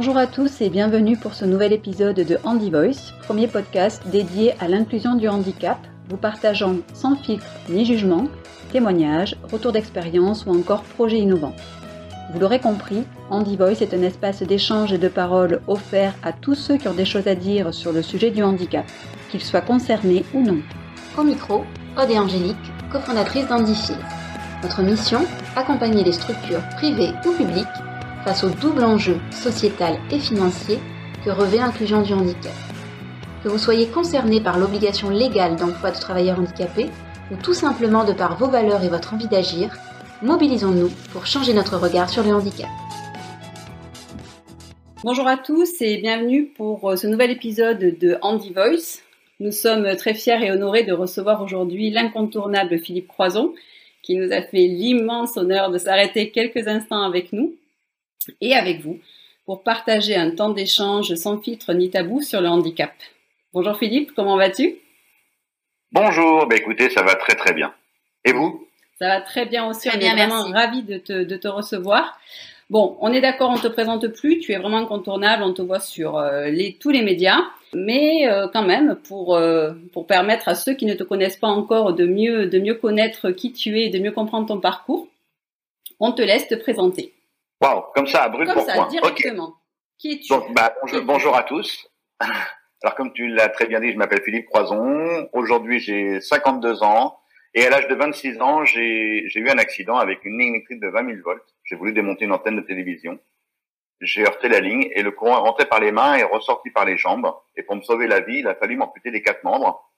Bonjour à tous et bienvenue pour ce nouvel épisode de Handy Voice, premier podcast dédié à l'inclusion du handicap, vous partageant sans filtre ni jugement témoignages, retours d'expérience ou encore projets innovants. Vous l'aurez compris, Handy Voice est un espace d'échange et de parole offert à tous ceux qui ont des choses à dire sur le sujet du handicap, qu'ils soient concernés ou non. Au micro, Angélique, cofondatrices d'Handifield. Notre mission Accompagner les structures privées ou publiques face au double enjeu sociétal et financier que revêt l'inclusion du handicap. Que vous soyez concerné par l'obligation légale d'emploi de travailleurs handicapés ou tout simplement de par vos valeurs et votre envie d'agir, mobilisons-nous pour changer notre regard sur le handicap. Bonjour à tous et bienvenue pour euh, ce nouvel épisode de Handy Voice. Nous sommes très fiers et honorés de recevoir aujourd'hui l'incontournable Philippe Croison, qui nous a fait l'immense honneur de s'arrêter quelques instants avec nous et avec vous pour partager un temps d'échange sans filtre ni tabou sur le handicap. Bonjour Philippe, comment vas-tu? Bonjour, bah écoutez, ça va très très bien. Et vous? Ça va très bien aussi, on est vraiment ravis de te, de te, recevoir. Bon, on est d'accord, on te présente plus, tu es vraiment incontournable, on te voit sur euh, les, tous les médias, mais euh, quand même, pour, euh, pour permettre à ceux qui ne te connaissent pas encore de mieux, de mieux connaître qui tu es et de mieux comprendre ton parcours, on te laisse te présenter. Waouh, comme ça, à brûle comme pour ça, directement. Qui es-tu? Donc, bah, bonjour, bonjour à tous. Alors comme tu l'as très bien dit, je m'appelle Philippe Croison. Aujourd'hui, j'ai 52 ans. Et à l'âge de 26 ans, j'ai eu un accident avec une ligne électrique de 20 000 volts. J'ai voulu démonter une antenne de télévision. J'ai heurté la ligne et le courant est rentré par les mains et ressorti par les jambes. Et pour me sauver la vie, il a fallu m'amputer les quatre membres.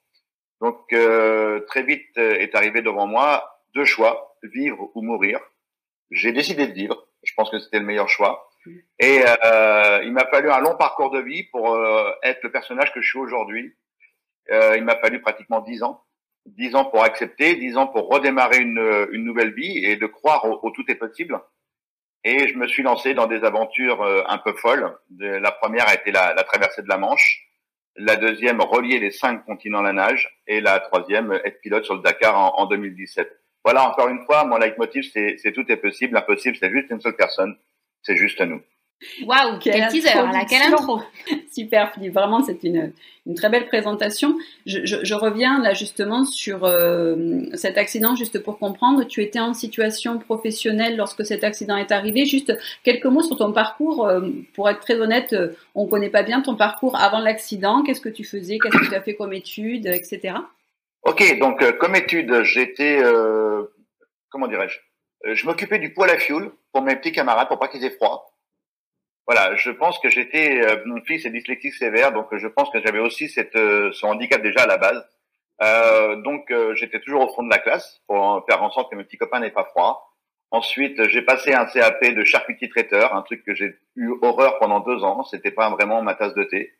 Donc euh, très vite euh, est arrivé devant moi deux choix, vivre ou mourir. J'ai décidé de vivre. Je pense que c'était le meilleur choix. Et euh, il m'a fallu un long parcours de vie pour euh, être le personnage que je suis aujourd'hui. Euh, il m'a fallu pratiquement dix ans, dix ans pour accepter, dix ans pour redémarrer une, une nouvelle vie et de croire au, au, tout est possible. Et je me suis lancé dans des aventures euh, un peu folles. La première a été la, la, traversée de la Manche, la deuxième relier les cinq continents à la nage, et la troisième être pilote sur le Dakar en, en 2017. Voilà, encore une fois, mon leitmotiv, c'est tout est possible. L'impossible, c'est juste une seule personne c'est juste à nous. Waouh, quel teaser, là, quelle intro Super Philippe, vraiment c'est une, une très belle présentation. Je, je, je reviens là justement sur euh, cet accident, juste pour comprendre. Tu étais en situation professionnelle lorsque cet accident est arrivé. Juste quelques mots sur ton parcours. Euh, pour être très honnête, euh, on connaît pas bien ton parcours avant l'accident. Qu'est-ce que tu faisais? Qu'est-ce que tu as fait comme études, etc. Ok, donc euh, comme étude, j'étais, euh, comment dirais-je je m'occupais du poêle à fioul pour mes petits camarades pour pas qu'ils aient froid. Voilà, je pense que j'étais euh, mon fils est dyslexique sévère, donc je pense que j'avais aussi cette euh, ce handicap déjà à la base. Euh, donc j'étais toujours au fond de la classe pour faire en sorte que mes petits copains n'aient pas froid. Ensuite, j'ai passé un CAP de charcutier traiteur, un truc que j'ai eu horreur pendant deux ans. C'était pas vraiment ma tasse de thé.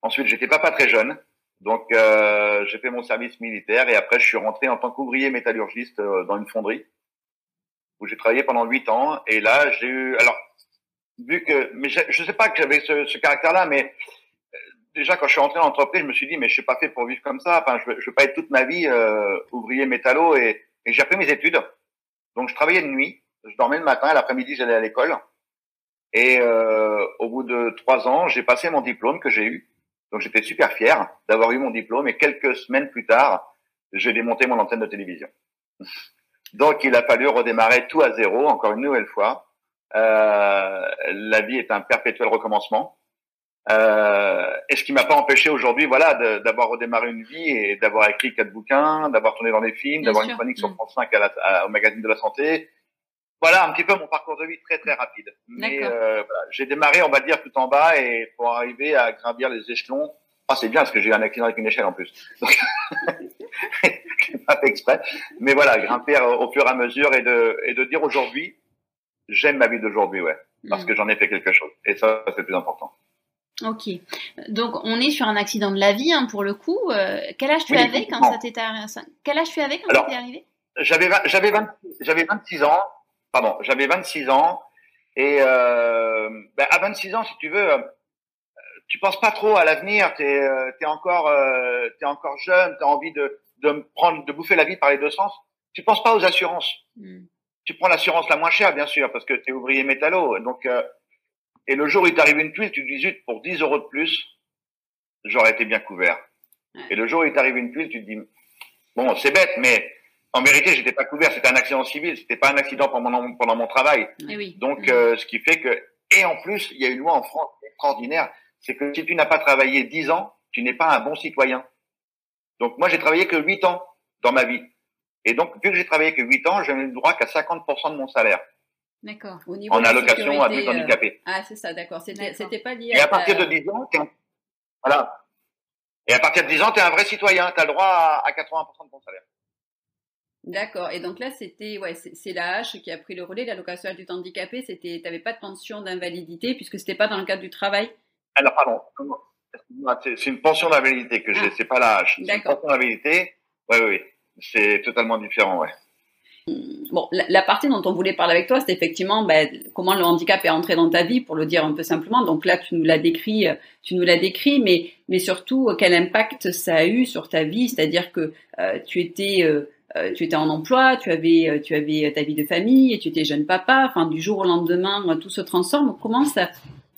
Ensuite, j'étais pas très jeune, donc euh, j'ai fait mon service militaire et après je suis rentré en tant qu'ouvrier métallurgiste dans une fonderie où j'ai travaillé pendant huit ans. Et là, j'ai eu, alors, vu que, mais je, sais pas que j'avais ce, ce caractère-là, mais euh, déjà quand je suis rentré dans l'entreprise, je me suis dit, mais je suis pas fait pour vivre comme ça. Enfin, je je veux pas être toute ma vie euh, ouvrier métallo. Et, et j'ai appris mes études. Donc, je travaillais de nuit. Je dormais le matin l'après-midi, j'allais à l'école. Et euh, au bout de trois ans, j'ai passé mon diplôme que j'ai eu. Donc, j'étais super fier d'avoir eu mon diplôme. Et quelques semaines plus tard, j'ai démonté mon antenne de télévision. Donc, il a fallu redémarrer tout à zéro, encore une nouvelle fois. Euh, la vie est un perpétuel recommencement. Euh, et ce qui m'a pas empêché aujourd'hui, voilà, d'avoir redémarré une vie et d'avoir écrit quatre bouquins, d'avoir tourné dans des films, d'avoir une chronique sur mmh. France 5 à la, à, au magazine de la santé. Voilà un petit peu mon parcours de vie très très rapide. Mais euh, voilà, j'ai démarré, on va dire, tout en bas et pour arriver à gravir les échelons. Ah, c'est bien parce que j'ai eu un accident avec une échelle en plus. Donc, je pas fait exprès. Mais voilà, grimper au fur et à mesure et de, et de dire aujourd'hui, j'aime ma vie d'aujourd'hui, ouais. Parce mmh. que j'en ai fait quelque chose. Et ça, c'est le plus important. Ok. Donc, on est sur un accident de la vie, hein, pour le coup. Euh, quel âge tu oui, avais quand ça t'était arrivé Quel âge tu avais quand ça t'est arrivé? j'avais 26 ans. Pardon, j'avais 26 ans. Et euh, ben, à 26 ans, si tu veux, tu penses pas trop à l'avenir. T'es, es encore, euh, t'es encore jeune. T'as envie de, de prendre, de bouffer la vie par les deux sens. Tu penses pas aux assurances. Mm. Tu prends l'assurance la moins chère, bien sûr, parce que tu es ouvrier métallo. Donc, euh, Et le jour où il t'arrive une tuile, tu te dis, zut, pour 10 euros de plus, j'aurais été bien couvert. Et le jour où il t'arrive une tuile, tu te dis, bon, c'est bête, mais en vérité, j'étais pas couvert. C'était un accident civil. C'était pas un accident pendant mon, pendant mon travail. Eh oui. Donc, euh, ce qui fait que, et en plus, il y a une loi en France extraordinaire, c'est que si tu n'as pas travaillé 10 ans, tu n'es pas un bon citoyen. Donc, moi, j'ai travaillé que 8 ans dans ma vie. Et donc, vu que j'ai travaillé que 8 ans, je n'ai le droit qu'à 50% de mon salaire. D'accord. Au niveau En de la allocation à sécurité, handicapé. euh, Ah, c'est ça, d'accord. C'était pas lié Et à partir de 10 ans, t'es un... voilà. Et à partir de 10 ans, tu es un vrai citoyen. Tu as le droit à, à 80% de ton salaire. D'accord. Et donc là, c'était, ouais, c'est la H qui a pris le relais, l'allocation adulte handicapé. C'était, t'avais pas de pension d'invalidité puisque c'était pas dans le cadre du travail? Alors, pardon. C'est une pension d'invalidité que j'ai. Ah. C'est pas la hache. C'est une pension d'invalidité. Oui, oui, oui. C'est totalement différent, ouais. Bon, la, la partie dont on voulait parler avec toi, c'est effectivement ben, comment le handicap est entré dans ta vie, pour le dire un peu simplement. Donc là, tu nous l'as décrit, euh, tu nous l'as décrit, mais mais surtout euh, quel impact ça a eu sur ta vie, c'est-à-dire que euh, tu étais euh, euh, tu étais en emploi, tu avais euh, tu avais ta vie de famille, et tu étais jeune papa. Enfin, du jour au lendemain, euh, tout se transforme. Comment ça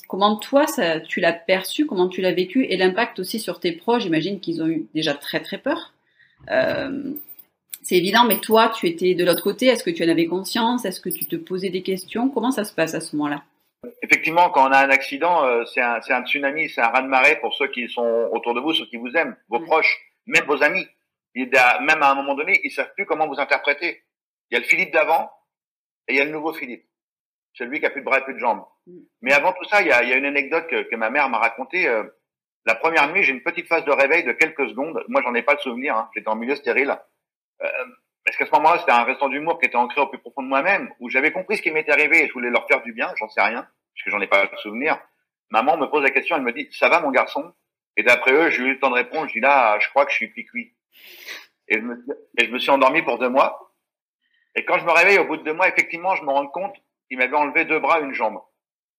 Comment toi, ça, tu l'as perçu? Comment tu l'as vécu? Et l'impact aussi sur tes proches, j'imagine qu'ils ont eu déjà très très peur. Euh, c'est évident, mais toi, tu étais de l'autre côté. Est-ce que tu en avais conscience? Est-ce que tu te posais des questions? Comment ça se passe à ce moment-là? Effectivement, quand on a un accident, euh, c'est un, c'est un tsunami, c'est un raz-de-marée pour ceux qui sont autour de vous, ceux qui vous aiment, vos proches, même vos amis. A- même à un moment donné, ils savent plus comment vous interpréter. Il y a le Philippe d'avant et il y a le nouveau Philippe, celui qui a plus de bras et plus de jambes. Mm. Mais avant tout ça, il y a, il y a une anecdote que, que ma mère m'a racontée. euh, la première nuit, j'ai une petite phase de réveil de quelques secondes. Moi, j'en ai pas le souvenir. Hein. J'étais en milieu stérile. Euh, parce qu'à ce moment-là, c'était un restant d'humour qui était ancré au plus profond de moi-même, où j'avais compris ce qui m'était arrivé et je voulais leur faire du bien? J'en sais rien, parce que j'en ai pas le souvenir. Maman me pose la question, elle me dit, ça va mon garçon? Et d'après eux, j'ai eu le temps de répondre. Je dis là, je crois que je suis cuit Et je me, et je me suis endormi pour deux mois. Et quand je me réveille au bout de deux mois, effectivement, je me rends compte qu'il m'avait enlevé deux bras, une jambe.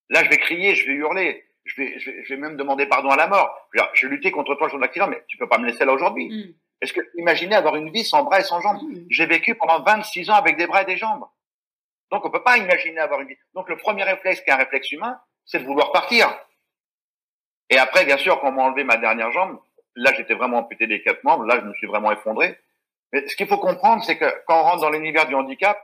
Là, je vais crier, je vais hurler, je vais, je vais, je vais même demander pardon à la mort. Je vais, je vais lutter contre toi le jour de l'accident, mais tu peux pas me laisser là aujourd'hui. Mm. Est-ce que tu imaginais avoir une vie sans bras et sans jambes? Mm. J'ai vécu pendant 26 ans avec des bras et des jambes. Donc, on peut pas imaginer avoir une vie. Donc, le premier réflexe, qui est un réflexe humain, c'est de vouloir partir. Et après, bien sûr, quand on m'a enlevé ma dernière jambe, là, j'étais vraiment amputé des quatre membres. Là, je me suis vraiment effondré. Mais ce qu'il faut comprendre, c'est que quand on rentre dans l'univers du handicap,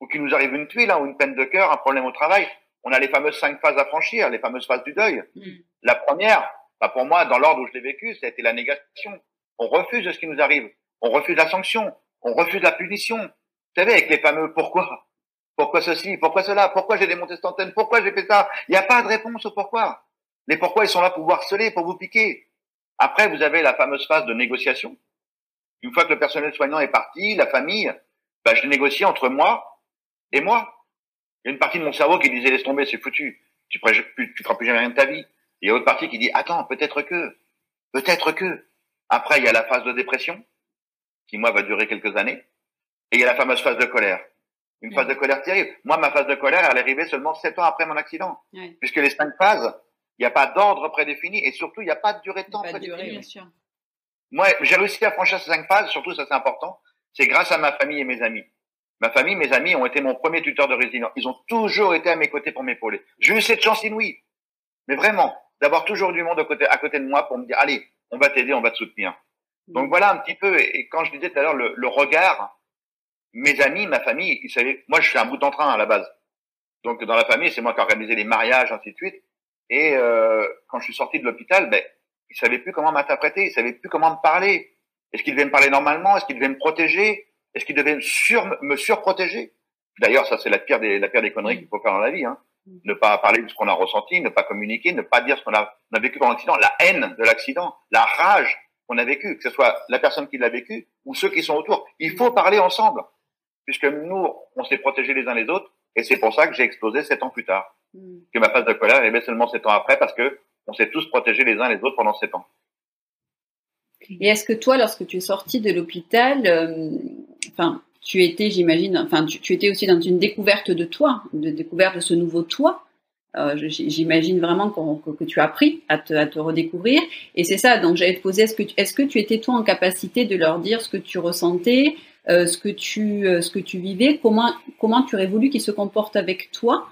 ou qu'il nous arrive une tuile, hein, ou une peine de cœur, un problème au travail, on a les fameuses cinq phases à franchir, les fameuses phases du deuil. Mm. La première, bah pour moi, dans l'ordre où je l'ai vécu, ça a été la négation. On refuse ce qui nous arrive. On refuse la sanction. On refuse la punition. Vous savez, avec les fameux pourquoi. Pourquoi ceci? Pourquoi cela? Pourquoi j'ai démonté cette antenne? Pourquoi j'ai fait ça? Il n'y a pas de réponse au pourquoi. Les pourquoi, ils sont là pour vous harceler, pour vous piquer. Après, vous avez la fameuse phase de négociation. Une fois que le personnel soignant est parti, la famille, bah, je négocie entre moi et moi. Il y a une partie de mon cerveau qui disait laisse tomber, c'est foutu. Tu tu feras plus jamais rien de ta vie. Et il y a une autre partie qui dit attends, peut-être que, peut-être que. Après, il y a la phase de dépression, qui moi va durer quelques années. Et il y a la fameuse phase de colère. Une phase de colère terrible. Moi, ma phase de colère, elle est arrivée seulement sept ans après mon accident. Puisque les cinq phases, il n'y a pas d'ordre prédéfini et surtout, il n'y a pas de durée de temps Pas de prédéfinie. durée, bien sûr. Moi, j'ai réussi à franchir ces cinq phases, surtout ça c'est important, c'est grâce à ma famille et mes amis. Ma famille, mes amis ont été mon premier tuteur de résident. Ils ont toujours été à mes côtés pour m'épauler. J'ai eu cette chance inouïe. Mais vraiment, d'avoir toujours du monde à côté, à côté de moi pour me dire, allez, on va t'aider, on va te soutenir. Donc voilà un petit peu, et et quand je disais tout à l'heure le, le regard, mes amis, ma famille, ils savaient, moi je suis un bout en train à la base. Donc dans la famille, c'est moi qui organisais les mariages, ainsi de suite. Et euh, quand je suis sorti de l'hôpital, ben, ils savaient plus comment m'interpréter, ils savaient plus comment me parler. Est-ce qu'ils devaient me parler normalement? Est-ce qu'ils devaient me protéger? Est-ce qu'ils devaient me, sur, me surprotéger? D'ailleurs, ça c'est la pire des la pire des conneries qu'il faut faire dans la vie. Hein. Ne pas parler de ce qu'on a ressenti, ne pas communiquer, ne pas dire ce qu'on a, on a vécu pendant l'accident, la haine de l'accident, la rage qu'on a vécu, que ce soit la personne qui l'a vécu ou ceux qui sont autour. Il faut parler ensemble, puisque nous, on s'est protégés les uns les autres, et c'est pour ça que j'ai explosé sept ans plus tard, Mm. que ma phase de colère est seulement sept ans après, parce que on s'est tous protégés les uns les autres pendant sept ans. Et est-ce que toi, lorsque tu es sorti de l'hôpital, euh, enfin, tu étais, j'imagine, enfin, tu, tu étais aussi dans une découverte de toi, de découverte de ce nouveau toi. Euh, j'imagine vraiment que, tu as appris à te, à te redécouvrir. Et c'est ça, donc j'allais te poser, est-ce que, tu- que tu étais toi en capacité de leur dire ce que tu ressentais, euh, ce, que tu, ce que tu vivais, comment, comment tu aurais voulu qu'ils se comportent avec toi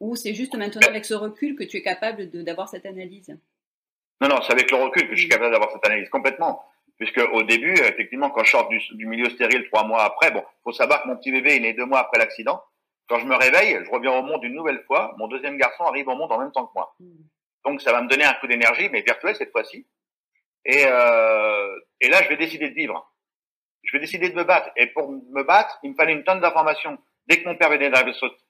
Ou c'est juste maintenant avec ce recul que tu es capable d'avoir cette analyse? Non, non, c'est avec le recul que je suis capable d'avoir cette analyse complètement. Puisque au début, effectivement, quand je sors du, du milieu stérile trois mois après, bon, faut savoir que mon petit bébé est né deux mois après l'accident. Quand je me réveille, je reviens au monde une nouvelle fois. Mon deuxième garçon arrive au monde en même temps que moi. Hmm. Donc ça va me donner un coup d'énergie, mais virtuel cette fois-ci. Et, euh, et là, je vais décider de vivre. Je vais décider de me battre. Et pour me battre, il me fallait une tonne d'informations. Dès que mon père venait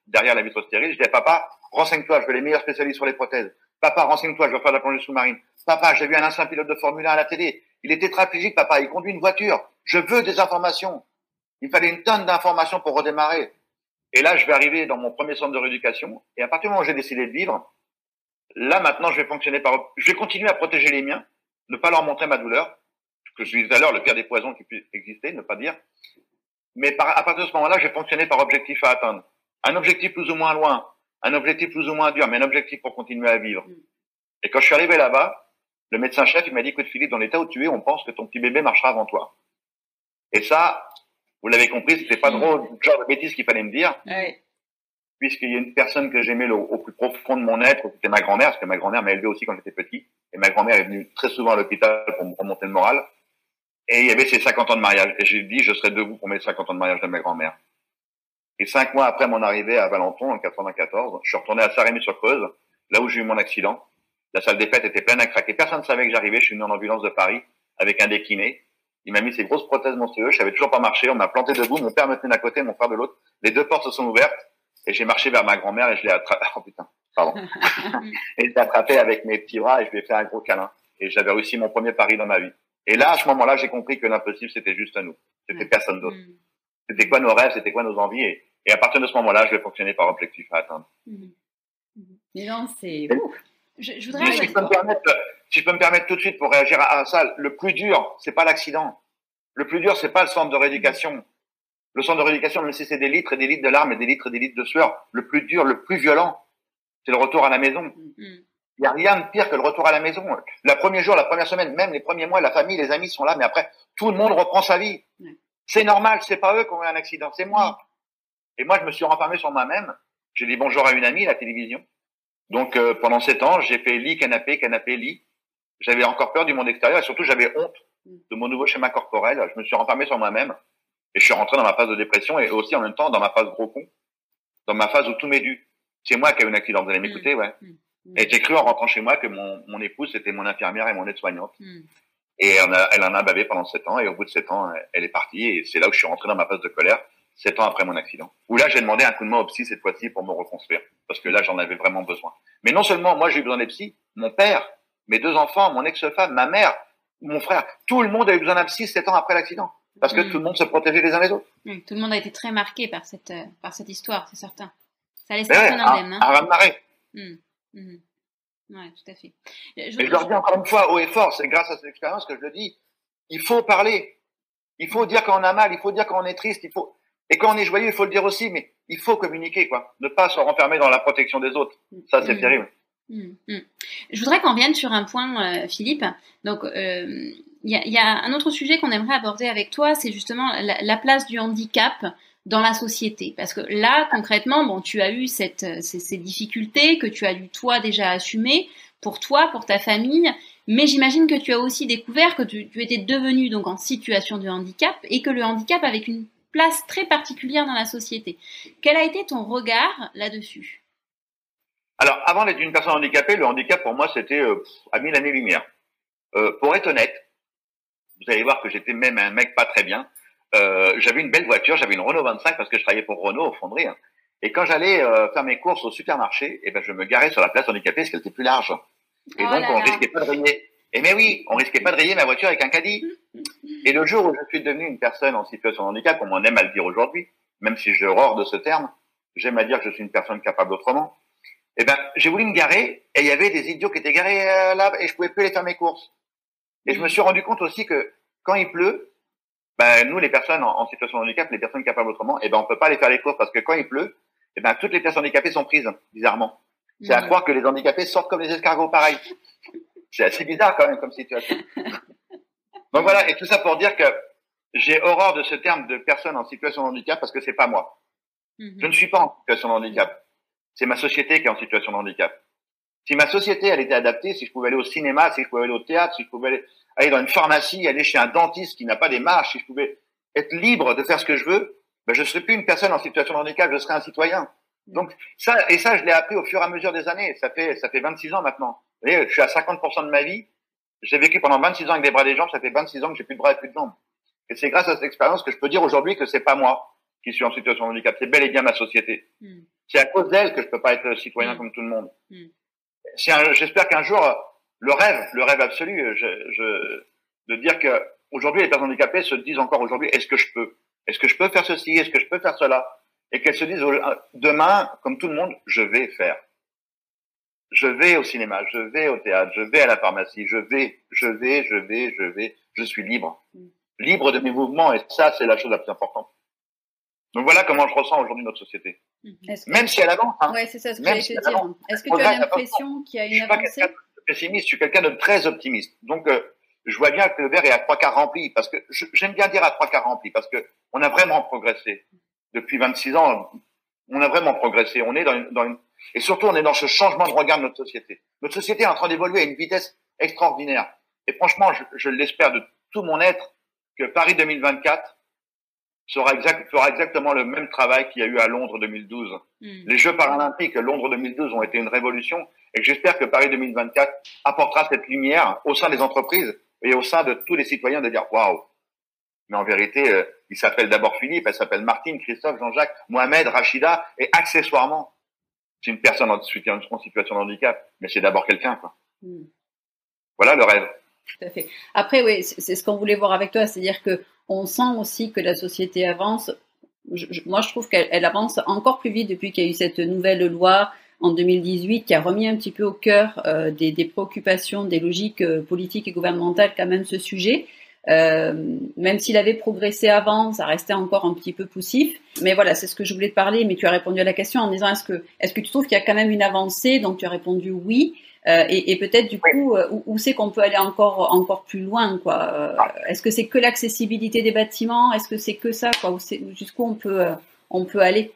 derrière la vitre stérile, je disais, papa, renseigne-toi, je veux les meilleurs spécialistes sur les prothèses. Papa, renseigne-toi, je veux faire de la plongée sous-marine. Papa, j'ai vu un ancien pilote de Formule 1 à la télé. Il est tétraplégique, papa, il conduit une voiture. Je veux des informations. Il fallait une tonne d'informations pour redémarrer. Et là, je vais arriver dans mon premier centre de rééducation. Et à partir du moment où j'ai décidé de vivre, là, maintenant, je vais fonctionner par, je vais continuer à protéger les miens, ne pas leur montrer ma douleur, que je disais tout à l'heure, le pire des poisons qui puisse exister, ne pas dire. Mais à partir de ce moment-là, je vais fonctionner par objectif à atteindre. Un objectif plus ou moins loin, un objectif plus ou moins dur, mais un objectif pour continuer à vivre. Mm. Et quand je suis arrivé là-bas, le médecin-chef, il m'a dit, écoute Philippe, dans l'état où tu es, on pense que ton petit bébé marchera avant toi. Et ça, vous l'avez compris, c'était pas drôle, le genre de bêtise qu'il fallait me dire. Puisqu'il y a une personne que j'aimais au, plus profond de mon être, c'était ma grand-mère, parce que ma grand-mère m'a élevé aussi quand j'étais petit. Et ma grand-mère est venue très souvent à l'hôpital pour me remonter le moral. Et il y avait ses 50 ans de mariage. Et j'ai dit, je serai debout pour mes 50 ans de mariage de ma grand-mère. Et cinq mois après mon arrivée à Valenton, en 94, je suis retourné à Saint-Rémy-sur-Creuse, là où j'ai eu mon accident. La salle des fêtes était pleine à craquer. Personne ne savait que j'arrivais. Je suis venu en ambulance de Paris avec un décliné. Il m'a mis ses grosses prothèses monstrueuses. Je savais toujours pas marcher. On m'a planté debout. Mon père me tenait d'un côté, mon frère de l'autre. Les deux portes se sont ouvertes et j'ai marché vers ma grand-mère et je l'ai attrapé. Oh putain, pardon. et je l'ai attrapé avec mes petits bras et je lui ai fait un gros câlin. Et j'avais réussi mon premier pari dans ma vie. Et là, à ce moment-là, j'ai compris que l'impossible, c'était juste à nous. C'était personne d'autre. Mm. C'était quoi nos rêves, c'était quoi nos envies. Et, et, à partir de ce moment-là, je vais fonctionner par objectif à atteindre. Mm. Mais non, c'est... Je, je voudrais... si, je peux me permettre, si je peux me permettre tout de suite pour réagir à, ça, le plus dur, c'est pas l'accident. Le plus dur, c'est pas le centre de rééducation. Le centre de rééducation, même si c'est des litres et des litres de larmes et des litres et des litres de sueur, le plus dur, le plus violent, c'est le retour à la maison. Mm. Il n'y a rien de pire que le retour à la maison. Le premier jour, la première semaine, même les premiers mois, la famille, les amis sont là, mais après, tout le monde reprend sa vie. C'est normal, c'est pas eux qui ont eu un accident, c'est moi. Et moi, je me suis renfermé sur moi-même. J'ai dit bonjour à une amie, la télévision. Donc, euh, pendant sept ans, j'ai fait lit, canapé, canapé, lit. J'avais encore peur du monde extérieur et surtout, j'avais honte de mon nouveau schéma corporel. Je me suis renfermé sur moi-même et je suis rentré dans ma phase de dépression et aussi en même temps dans ma phase gros con, dans ma phase où tout m'est dû. C'est moi qui ai eu un accident. Vous allez m'écouter, ouais. Et j'ai cru en rentrant chez moi que mon, mon épouse était mon infirmière et mon aide-soignante. Hmm. Et elle, a, elle en a bavé pendant sept ans et au bout de sept ans, elle est partie et c'est là où je suis rentré dans ma phase de colère, sept ans après mon accident. Où là, j'ai demandé un coup de main au psy cette fois-ci pour me reconstruire parce que là, j'en avais vraiment besoin. Mais non seulement moi, j'ai eu besoin des psys, mon père, mes deux enfants, mon ex-femme, ma mère, mon frère, tout le monde a eu besoin d'un psy sept ans après l'accident parce que hmm. tout le monde se protégeait les uns les autres. tout le monde a été très marqué par cette, euh, par cette histoire, c'est certain. Ça laisse personne indemne. Hein. À, à Mhm. Oui, tout à fait. Je, je leur dis encore une fois haut et fort, c'est grâce à cette expérience que je le dis. Il faut parler. Il faut dire quand on a mal, il faut dire quand on est triste, il faut et quand on est joyeux, il faut le dire aussi, mais il faut communiquer, quoi. Ne pas se renfermer dans la protection des autres. Ça, c'est mhm. terrible. Mhm. Je voudrais qu'on vienne sur un point, euh, Philippe. Donc, euh, il y, a, un autre sujet qu'on aimerait aborder avec toi, c'est justement la, place du handicap dans la société. Parce que là, concrètement, bon, tu as eu cette, ces, difficultés que tu as dû toi déjà assumer pour toi, pour ta famille, mais j'imagine que tu as aussi découvert que tu, étais devenu donc en situation de handicap et que le handicap avait une place très particulière dans la société. Quel a été ton regard là-dessus? Alors, avant d'être une personne handicapée, le handicap pour moi c'était euh, à mille années-lumière. Euh, pour être honnête, vous allez voir que j'étais même un mec pas très bien. Euh, j'avais une belle voiture, j'avais une Renault 25 parce que je travaillais pour Renault au fonderie. Hein. Et quand j'allais euh, faire mes courses au supermarché, eh ben je me garais sur la place handicapée parce qu'elle était plus large. Et oh donc on risquait pas de rayer. Et mais oui, on risquait pas de rayer ma voiture avec un caddie. Et le jour où je suis devenu une personne en situation de handicap, comme on aime à le dire aujourd'hui, même si je hors de ce terme, j'aime à dire que je suis une personne capable autrement. Eh ben, j'ai voulu me garer et il y avait des idiots qui étaient garés euh, là et je pouvais plus aller faire mes courses. Et je me suis rendu compte aussi que quand il pleut, ben, nous, les personnes en, situation de handicap, les personnes capables autrement, eh ben, on peut pas aller faire les courses parce que quand il pleut, eh ben, toutes les personnes handicapées sont prises, bizarrement. C'est à croire que les handicapés sortent comme les escargots, pareil. C'est assez bizarre quand même comme situation. Donc voilà, et tout ça pour dire que j'ai horreur de ce terme de personne en situation de handicap parce que c'est pas moi. Mhm. Je ne suis pas en situation de handicap. c'est ma société qui est en situation de handicap. Si ma société, elle était adaptée, si je pouvais aller au cinéma, si je pouvais aller au théâtre, si je pouvais aller, dans une pharmacie, aller chez un dentiste qui n'a pas des marches, si je pouvais être libre de faire ce que je veux, ben je serais plus une personne en situation de handicap, je serais un citoyen. Donc ça et ça, je l'ai appris au fur et à mesure des années. Ça fait ça fait 26 ans maintenant. Vous voyez, je suis à 50% de ma vie. J'ai vécu pendant 26 ans avec des bras et des jambes. Ça fait 26 ans que j'ai plus de bras et plus de jambes. Et c'est grâce à cette expérience que je peux dire aujourd'hui que c'est pas moi qui suis en situation de handicap. C'est bel et bien ma société. Hmm. C'est à cause d'elle que je peux pas être citoyen hmm. comme tout le monde. Hmm. J'espère qu'un jour, le rêve, le rêve absolu, je, je, de dire que aujourd'hui les personnes handicapées se disent encore aujourd'hui, est-ce que je peux Est-ce que je peux faire ceci Est-ce que je peux faire cela? Et qu'elles se disent demain, comme tout le monde, je vais faire. Je vais au cinéma, je vais au théâtre, je vais à la pharmacie, je vais, je vais, je vais, je vais, je suis libre. Libre de mes mouvements, et ça, c'est la chose la plus importante. Donc voilà comment je ressens aujourd'hui notre société. Mhm. Même si elle avance. Hein. Ouais, c'est ça ce que j'allais te dire. Est-ce que tu as l'impression qu'il y a une avancée Pessimiste, je suis quelqu'un de très optimiste. Donc euh, je vois bien que le verre est à trois quarts rempli, parce que j'aime bien dire à trois quarts rempli, parce que on a vraiment progressé depuis 26 ans. On a vraiment progressé. On est dans une, dans une, et surtout on est dans ce changement de regard de notre société. Notre société est en train d'évoluer à une vitesse extraordinaire. Et franchement, je, je l'espère de tout mon être que Paris 2024 sera exact, fera exactement le même travail qu'il y a eu à Londres 2012. Hmm. Les Jeux paralympiques Londres 2012 ont été une révolution et j'espère que Paris 2024 apportera cette lumière au sein des entreprises et au sein de tous les citoyens de dire waouh. Mais en vérité, euh, il s'appelle d'abord Philippe, elle s'appelle Martine, Christophe, Jean-Jacques, Mohamed, Rachida et accessoirement, c'est une personne en situation de handicap, mais c'est d'abord quelqu'un. Quoi. Hmm. Voilà le rêve. Tout à fait. Après, oui, c'est ce qu'on voulait voir avec toi, c'est-à-dire que on sent aussi que la société avance. moi, je trouve qu'elle avance encore plus vite depuis qu'il y a eu cette nouvelle loi en 2018 qui a remis un petit peu au cœur euh, des, préoccupations, des logiques euh, politiques et gouvernementales quand même ce sujet. Euh, même s'il avait progressé avant, ça restait encore un petit peu poussif. Mais voilà, c'est ce que je voulais te parler. Mais tu as répondu à la question en disant est-ce que est-ce que tu trouves qu'il y a quand même une avancée? Donc tu as répondu oui. Euh, et, et peut-être du coup euh, où, c'est qu'on peut aller encore encore plus loin quoi. Euh, est-ce que c'est que l'accessibilité des bâtiments? Est-ce que c'est que ça quoi? Jusqu'où on peut on peut aller?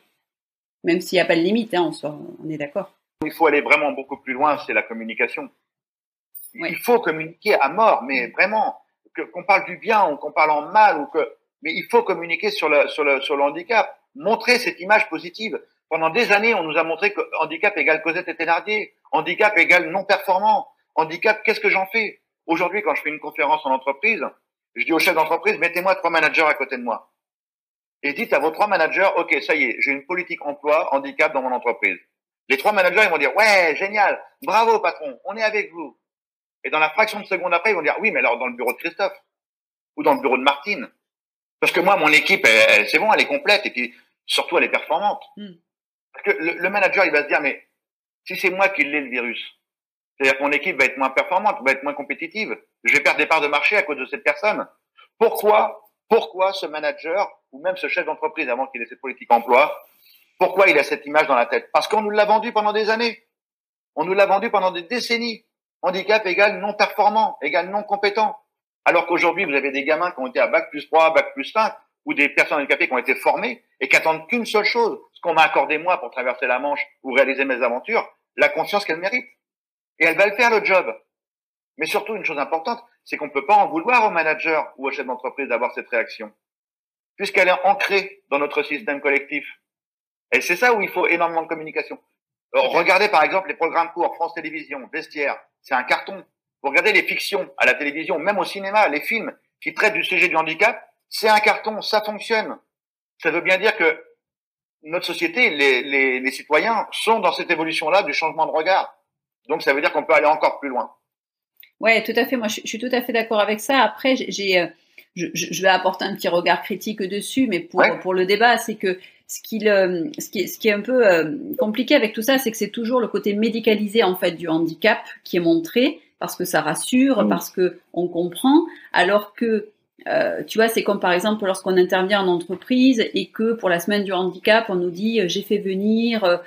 Même s'il n'y a pas de limite, hein, on, on est d'accord. Il faut aller vraiment beaucoup plus loin, c'est la communication. Il faut communiquer à mort, mais vraiment qu'on parle du bien ou qu'on parle en mal ou que mais il faut communiquer sur le sur le sur le handicap, montrer cette image positive. Pendant des années, on nous a montré que handicap égale Cosette et Thénardier, handicap égale non performant, handicap qu'est-ce que j'en fais? Aujourd'hui, quand je fais une conférence en entreprise, je dis au chef d'entreprise mettez-moi trois managers à côté de moi et dites à vos trois managers ok ça y est, j'ai une politique emploi handicap dans mon entreprise. Les trois managers ils vont dire ouais génial, bravo patron, on est avec vous. Et dans la fraction de seconde après, ils vont dire oui, mais alors dans le bureau de Christophe ou dans le bureau de Martine, parce que moi, mon équipe, c'est bon, elle est complète et puis surtout, elle est performante. Hmm. Parce que le, manager, il va se dire mais si c'est moi qui l'ai le virus, c'est-à-dire que mon équipe va être moins performante, va être moins compétitive, je vais perdre des parts de marché à cause de cette personne. Pourquoi, pourquoi ce manager ou même ce chef d'entreprise avant qu'il ait cette politique emploi, pourquoi il a cette image dans la tête? Parce qu'on nous l'a vendu pendant des années. On nous l'a vendu pendant des décennies handicap égale non performant, égale non compétent. Alors qu'aujourd'hui, vous avez des gamins qui ont été à bac plus 3, bac plus 5, ou des personnes handicapées qui ont été formées et qui attendent qu'une seule chose, ce qu'on m'a accordé moi pour traverser la Manche ou réaliser mes aventures, la conscience qu'elle mérite. Et elle va le faire le job. Mais surtout, une chose importante, c'est qu'on ne peut pas en vouloir au manager ou au chef d'entreprise d'avoir cette réaction, puisqu'elle est ancrée dans notre système collectif. Et c'est ça où il faut énormément de communication. Alors, regardez par exemple les programmes courts, France Télévisions, Vestiaire, c'est un carton. Vous regardez les fictions à la télévision, même au cinéma, les films qui traitent du sujet du handicap, c'est un carton, ça fonctionne. Ça veut bien dire que notre société, les, les, les citoyens sont dans cette évolution-là du changement de regard. Donc ça veut dire qu'on peut aller encore plus loin. Ouais, tout à fait. Moi, je, suis tout à fait d'accord avec ça. Après, j'ai, euh, je, je, vais apporter un petit regard critique dessus, mais pour pour le débat, c'est que ce qui, ce, qui est, ce qui est un peu euh, compliqué avec tout ça, c'est que c'est toujours le côté médicalisé en fait du handicap qui est montré parce que ça rassure, mm. parce que on comprend, alors que euh, tu vois, c'est comme par exemple lorsqu'on intervient en entreprise et que pour la semaine du handicap, on nous dit euh, j'ai fait venir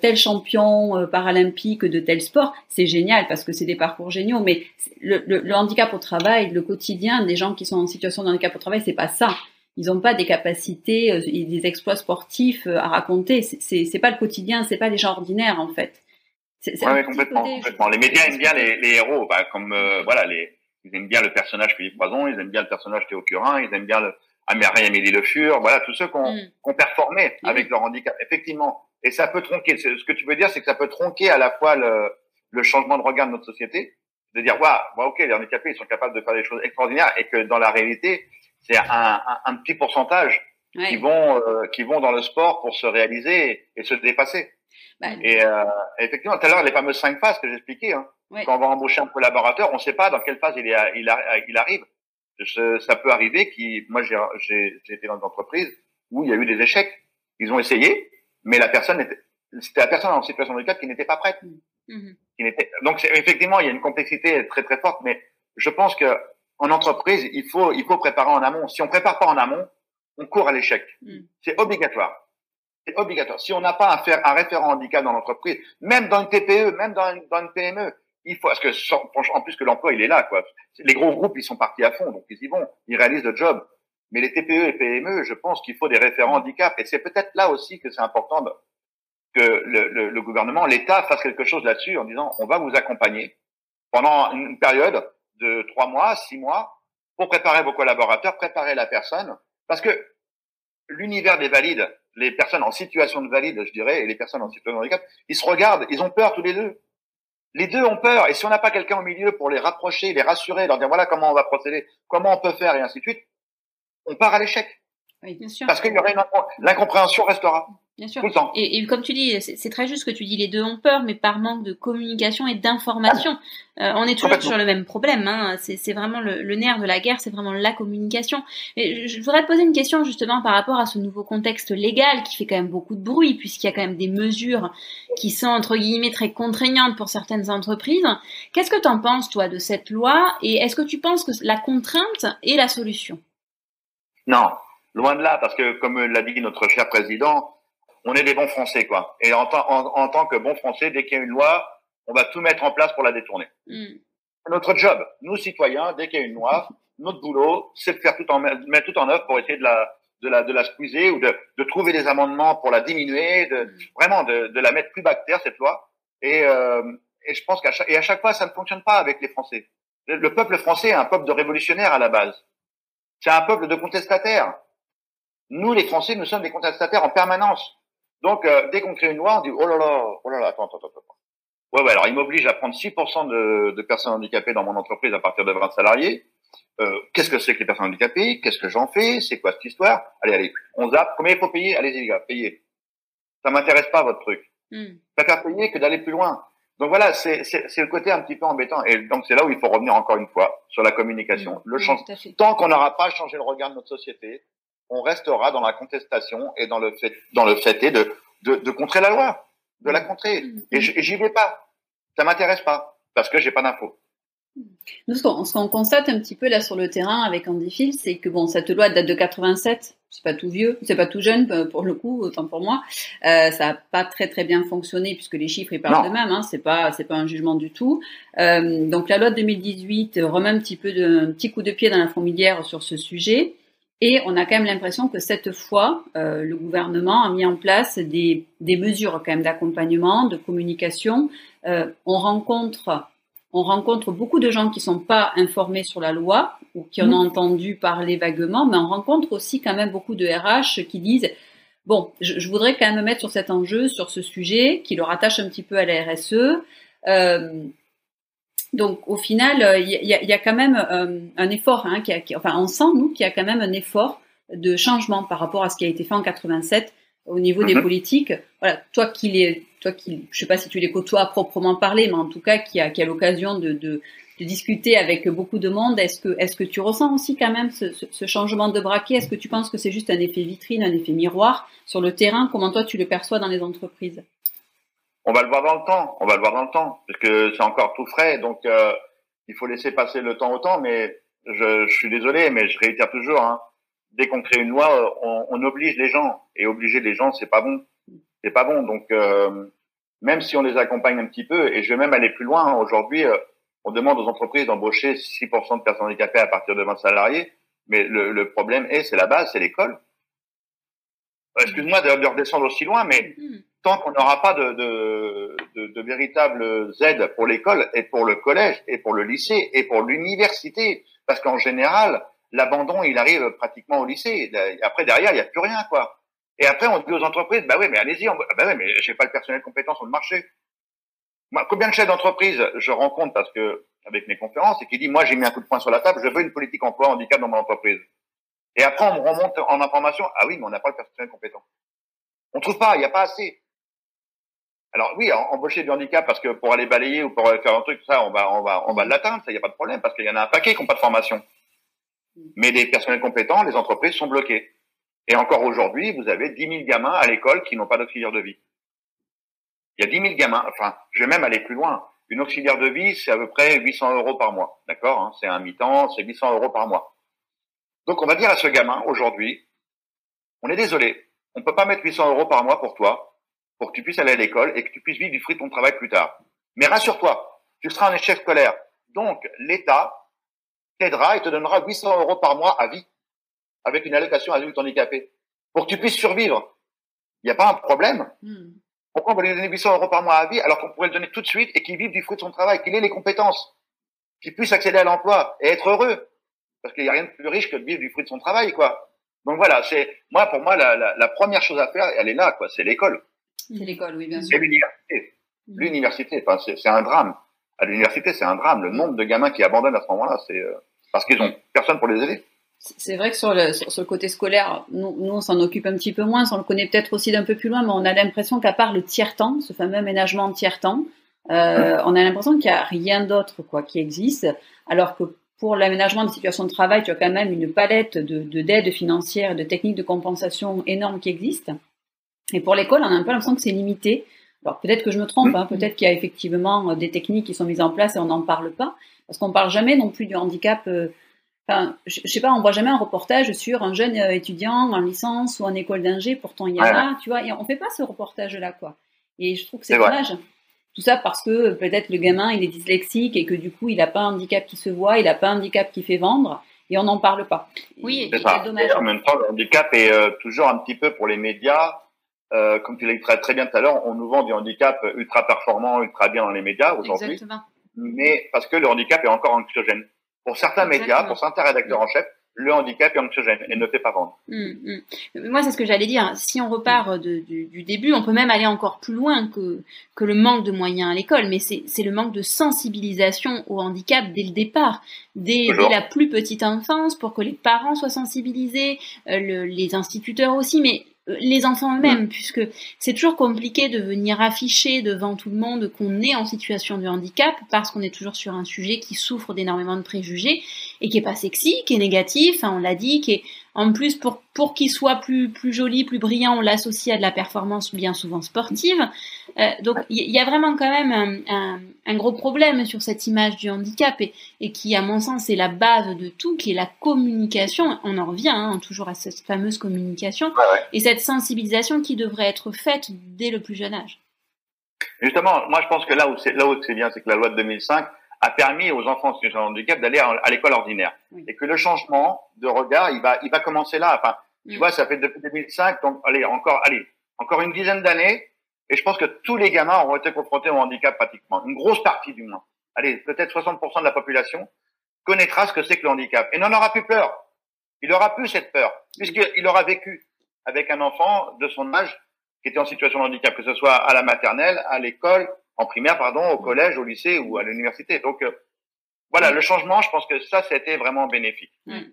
tel champion paralympique de tel sport. C'est génial parce que c'est des parcours géniaux, mais le, le, le, handicap au travail, le quotidien des gens qui sont en situation de handicap au travail, c'est pas ça. ils n'ont pas des capacités et des exploits sportifs à raconter. C'est pas le quotidien, c'est pas les gens ordinaires en fait. Oui, complètement, complètement. Les médias aiment bien les, les héros, bah, comme voilà les ils aiment bien le personnage Philippe Poison, ils aiment bien le personnage Théo Curin, ils aiment bien le Amélie Le Fur, voilà, tous ceux qui ont, mm. performé avec leur handicap, effectivement. Et ça peut tronquer. Ce que tu veux dire, c'est que ça peut tronquer à la fois le, le changement de regard de notre société, de dire, waouh, ok, les handicapés, ils sont capables de faire des choses extraordinaires, et que dans la réalité, c'est un, un, un, petit pourcentage qui vont euh, qui vont dans le sport pour se réaliser et, se dépasser. Bah, et euh, effectivement, tout à l'heure, les fameuses cinq phases que j'expliquais, hein, quand on va embaucher un collaborateur, on ne sait pas dans quelle phase il, est, il, il arrive. ça peut arriver qui, moi j'ai été dans une entreprise où il y a eu des échecs. Ils ont essayé, mais la personne était, c'était la personne en situation de handicap qui n'était pas prête. Mm-hmm. Qui n'était, donc effectivement, il y a une complexité très très forte, mais je pense que en entreprise, il faut il faut préparer en amont. Si on prépare pas en amont, on court à l'échec. Mm. C'est obligatoire. C'est obligatoire. Si on n'a pas un, faire, un référent handicap dans l'entreprise, même dans une TPE, même dans une, dans une PME, il faut, parce que en plus que l'emploi il est là, quoi. Les gros groupes ils sont partis à fond, donc ils y vont, ils réalisent le job. Mais les TPE et PME, je pense qu'il faut des référents handicap, et c'est peut-être là aussi que c'est important que le, le, le gouvernement, l'État fasse quelque chose là-dessus en disant on va vous accompagner pendant une période de trois mois, six mois, pour préparer vos collaborateurs, préparer la personne, parce que l'univers des valides, les personnes en situation de valide, je dirais, et les personnes en situation de handicap, ils se regardent, ils ont peur tous les deux. Les deux ont peur. Et si on n'a pas quelqu'un au milieu pour les rapprocher, les rassurer, leur dire voilà comment on va procéder, comment on peut faire et ainsi de suite, on part à l'échec. Oui, bien sûr. Parce que l'incompréhension restera. Bien sûr. Et, et, comme tu dis, c'est très juste que tu dis les deux ont peur, mais par manque de communication et d'information. Euh, on est toujours sur le même problème. Hein. C'est vraiment le, le, nerf de la guerre, c'est vraiment la communication. Et je, voudrais te poser une question justement par rapport à ce nouveau contexte légal qui fait quand même beaucoup de bruit, puisqu'il y a quand même des mesures qui sont entre guillemets très contraignantes pour certaines entreprises. Qu'est-ce que tu en penses toi de cette loi? Et est-ce que tu penses que la contrainte est la solution? Non, loin de là, parce que comme l'a dit notre cher président on est des bons Français, quoi. Et en, en, tant que bons Français, dès qu'il y a une loi, on va tout mettre en place pour la détourner. Mm. Notre job, nous citoyens, dès qu'il y a une loi, notre boulot, c'est de faire tout en mettre tout en œuvre pour essayer de la de la de la squeezer ou de, de trouver des amendements pour la diminuer, de mm. vraiment de, de la mettre plus bactère cette loi. Et euh, et je pense qu'à chaque et à chaque fois ça ne fonctionne pas avec les Français. Le, peuple français est un peuple de révolutionnaires à la base. C'est un peuple de contestataires. Nous, les Français, nous sommes des contestataires en permanence. Donc, euh, dès qu'on crée une loi, on dit oh là là, oh là là, attends, attends, attends. Ouais, ouais, alors il m'oblige à prendre 6% de, de, personnes handicapées dans mon entreprise à partir de 20 salariés. Euh, qu'est-ce que c'est que les personnes handicapées? Qu'est-ce que j'en fais? C'est quoi cette histoire? Allez, allez, on zappe. Combien il faut payer? Allez-y les gars, payez. Ça m'intéresse pas votre truc. Mm. Ça faire payer que d'aller plus loin. Donc voilà, c'est le côté un petit peu embêtant. Et donc c'est là où il faut revenir encore une fois sur la communication. Hmm. le mmh, Tant qu'on n'aura pas changé le regard de notre société, on restera dans la contestation et dans le fait, dans le fait de, de, de contrer la loi, de la contrer. Et j'y vais pas. Ça m'intéresse pas parce que j'ai pas d'infos. Nous, ce qu'on constate un petit peu là sur le terrain avec Andy Phil, c'est que bon, cette loi date de 87, c'est pas tout vieux, c'est pas tout jeune euh, pour le coup, autant pour moi. Euh, ça a pas très très bien fonctionné puisque les chiffres ils parlent d'eux-mêmes, hein, c'est pas c'est pas un jugement du tout. Euh, donc la loi de 2018 remet un petit peu de un petit coup de pied dans la fourmilière sur ce sujet. Et on a quand même l'impression que cette fois, euh, le gouvernement a mis en place des, des mesures quand même d'accompagnement, de communication. Euh, on rencontre on rencontre beaucoup de gens qui sont pas informés sur la loi ou qui en ont mmh. entendu parler vaguement, mais on rencontre aussi quand même beaucoup de RH qui disent bon, je, je voudrais quand même me mettre sur cet enjeu, sur ce sujet, qui le rattache un petit peu à la RSE. Euh, donc au final, euh, il y, y, a, quand même euh, un effort, hein, qui, a, qui enfin on sent nous qu'il y a quand même un effort de changement par rapport à ce qui a été fait en 87 au niveau des mhm. politiques. Voilà, toi qui les, toi qui, je sais pas si tu les côtoies à proprement parler, mais en tout cas qui a, qui a l'occasion de, de, de, discuter avec beaucoup de monde, est-ce que, est-ce que tu ressens aussi quand même ce, ce, changement de braquet? Est-ce que tu penses que c'est juste un effet vitrine, un effet miroir sur le terrain? Comment toi tu le perçois dans les entreprises? On va le voir dans le temps, on va le voir dans le temps, parce que c'est encore tout frais, donc euh, il faut laisser passer le temps au temps, mais je, suis désolé, mais je réitère toujours, hein, dès qu'on crée une loi, on, on, oblige les gens, et obliger les gens, c'est pas bon, c'est pas bon, donc euh, même si on les accompagne un petit peu, et je vais même aller plus loin, aujourd'hui, euh, on demande aux entreprises d'embaucher 6% de personnes handicapées à partir de 20 salariés, Mais le problème est, c'est la base, c'est l'école. Excuse-moi de, redescendre aussi loin, mais mm. tant qu'on n'aura pas de, de, de, de véritables aides pour l'école et pour le collège et pour le lycée et pour l'université, parce qu'en général, l'abandon, il arrive pratiquement au lycée. Après, derrière, il n'y a plus rien, quoi. Et après, on dit aux entreprises, bah oui, mais allez-y, bah oui, mais j'ai pas le personnel compétent sur le marché. Moi, combien de chefs d'entreprise je rencontre parce que avec mes conférences et qui dit, moi, j'ai mis un coup de poing sur la table, je veux une politique emploi handicap dans mon entreprise. Et après, on me remonte en information, ah oui, mais on n'a pas le personnel compétent. On trouve pas, il n'y a pas assez. Alors oui, embaucher du handicap parce que pour aller balayer ou pour faire un truc, ça, on va, on va, on va l'atteindre, ça, il n'y a pas de problème parce qu'il y en a un paquet qui n'ont pas de formation. Mais les personnels compétents, les entreprises sont bloquées. Et encore aujourd'hui, vous avez 10 000 gamins à l'école qui n'ont pas d'auxiliaire de vie. Il y a 10 000 gamins, enfin, je vais même aller plus loin. Une auxiliaire de vie, c'est à peu près 800 euros par mois. D'accord hein C'est un mi-temps, c'est 800 euros par mois. Donc on va dire à ce gamin, aujourd'hui, on est désolé, on ne peut pas mettre 800 euros par mois pour toi, pour que tu puisses aller à l'école et que tu puisses vivre du fruit de ton travail plus tard. Mais rassure-toi, tu seras un échec scolaire. Donc l'État t'aidera et te donnera 800 euros par mois à vie avec une allocation adulte handicapé pour que tu puisses survivre. Il n'y a pas un problème. Hmm. Pourquoi on va lui donner 800 euros par mois à vie alors qu'on pourrait le donner tout de suite et qu'il vive du fruit de son travail, qu'il ait les compétences, qu'il puisse accéder à l'emploi et être heureux? Parce qu'il n'y a rien de plus riche que de vivre du fruit de son travail, quoi. Donc voilà, c'est moi pour moi la, la, la, première chose à faire, elle est là, quoi. C'est l'école. C'est l'école, oui, bien sûr. C'est l'université. Hmm. L'université, enfin, c'est un drame. À l'université, c'est un drame. Le nombre de gamins qui abandonnent à ce moment-là, c'est euh, parce qu'ils ont personne pour les aider. C'est vrai que sur le, sur, le côté scolaire, nous, nous on s'en occupe un petit peu moins, on le connaît peut-être aussi d'un peu plus loin, mais on a l'impression qu'à part le tiers-temps, ce fameux aménagement tiers-temps, euh, on a l'impression qu'il n'y a rien d'autre quoi qui existe, alors que pour l'aménagement des situations de travail, tu as quand même une palette de, de d'aides financières de techniques de compensation énormes qui existent. Et pour l'école, on a un peu l'impression que c'est limité. Alors peut-être que je me trompe, hein, peut-être qu'il y a effectivement des techniques qui sont mises en place et on n'en parle pas, parce qu'on parle jamais non plus du handicap. Euh, Enfin, je, sais pas, on voit jamais un reportage sur un jeune euh, étudiant en licence ou en école d'ingé, pourtant il y en a, tu vois, et on fait pas ce reportage-là, quoi. Et je trouve que c'est dommage. Tout ça parce que euh, peut-être le gamin il est dyslexique et que du coup il n'a pas un handicap qui se voit, il n'a pas un handicap qui fait vendre et on n'en parle pas. Oui, c'est dommage. en même temps, le handicap est euh, toujours un petit peu pour les médias. Euh, comme tu l'as dit très, très bien tout à l'heure, on nous vend du handicap ultra performant, ultra bien dans les médias aujourd'hui. Mais parce que le handicap est encore anxiogène. Pour certains médias, pour certains rédacteurs en chef, le handicap est anxiogène et ne fait pas vendre. Hum, hum. Moi, c'est ce que j'allais dire. Si on repart du, du, début, on peut même aller encore plus loin que, que le manque de moyens à l'école, mais c'est le manque de sensibilisation au handicap dès le départ, dès, dès, la plus petite enfance, pour que les parents soient sensibilisés, euh, le, les instituteurs aussi, mais les enfants eux-mêmes, puisque c'est toujours compliqué de venir afficher devant tout le monde qu'on est en situation de handicap, parce qu'on est toujours sur un sujet qui souffre d'énormément de préjugés et qui est pas sexy, qui est négatif, hein, on l'a dit, qui est en plus, pour, pour qu'il soit plus, plus joli, plus brillant, on l'associe à de la performance bien souvent sportive. Euh, donc, il y, a vraiment quand même un, un, un, gros problème sur cette image du handicap et, et, qui, à mon sens, est la base de tout, qui est la communication. On en revient hein, toujours à cette fameuse communication et cette sensibilisation qui devrait être faite dès le plus jeune âge. Justement, moi, je pense que là où c'est là où c'est bien, c'est que la loi de 2005 a permis aux enfants en situation de handicap d'aller à, l'école ordinaire. Et que le changement de regard, il va, il va commencer là. Enfin, tu vois, ça fait depuis 2005, donc allez, encore, allez, encore une dizaine d'années, et je pense que tous les gamins auront été confrontés au handicap pratiquement. Une grosse partie du moins. Allez, peut-être 60% de la population connaîtra ce que c'est que le handicap. Et n'en aura plus peur. Il aura plus cette peur, puisqu'il aura vécu avec un enfant de son âge qui était en situation de handicap, que ce soit à la maternelle, à l'école, en primaire, pardon, au collège, au lycée ou à l'université. Donc euh, voilà, le changement, je pense que ça, c'était vraiment bénéfique.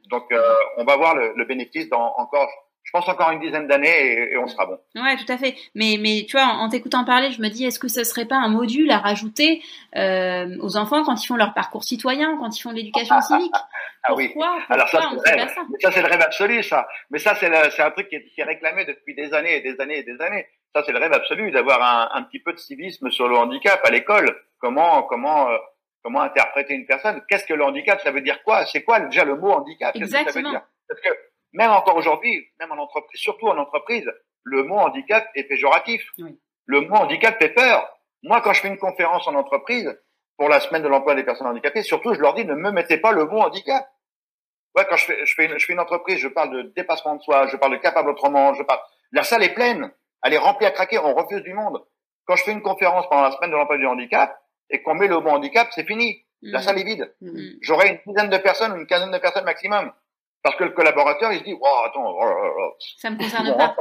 Donc euh, on va voir le, le, bénéfice dans encore, je pense encore une dizaine d'années et, on sera bon. Ouais, tout à fait. Mais mais tu vois, en, t'écoutant parler, je me dis, est-ce que ce serait pas un module à rajouter euh, aux enfants quand ils font leur parcours citoyen, quand ils font l'éducation civique? Ah oui. Alors ça, c'est ça c'est le rêve absolu, ça. Mais ça, c'est un truc qui est, qui est réclamé depuis des années et des années et des années. Ça, c'est le rêve absolu d'avoir un, un, petit peu de civisme sur le handicap à l'école. Comment, comment, euh, comment interpréter une personne? Qu'est-ce que le handicap Ça veut dire quoi? C'est quoi déjà le mot handicap? Qu'est-ce que ça veut dire? Parce que même encore aujourd'hui, même en entreprise, surtout en entreprise, le mot handicap est péjoratif. Le mot handicap fait peur. Moi, quand je fais une conférence en entreprise pour la semaine de l'emploi des personnes handicapées, surtout, je leur dis ne me mettez pas le mot handicap. Ouais, quand je fais, je fais, une, je fais une entreprise, je parle de dépassement de soi, je parle de capable autrement, je parle. La salle est pleine, elle est remplie à craquer, on refuse du monde. Quand je fais une conférence pendant la semaine de l'emploi du handicap et qu'on met le mot handicap, c'est fini. La mm. salle est vide. Mm. J'aurai une dizaine de personnes ou une quinzaine de personnes maximum. Parce que le collaborateur, il se dit, oh, attends, oh, oh, oh. ça me concerne pas.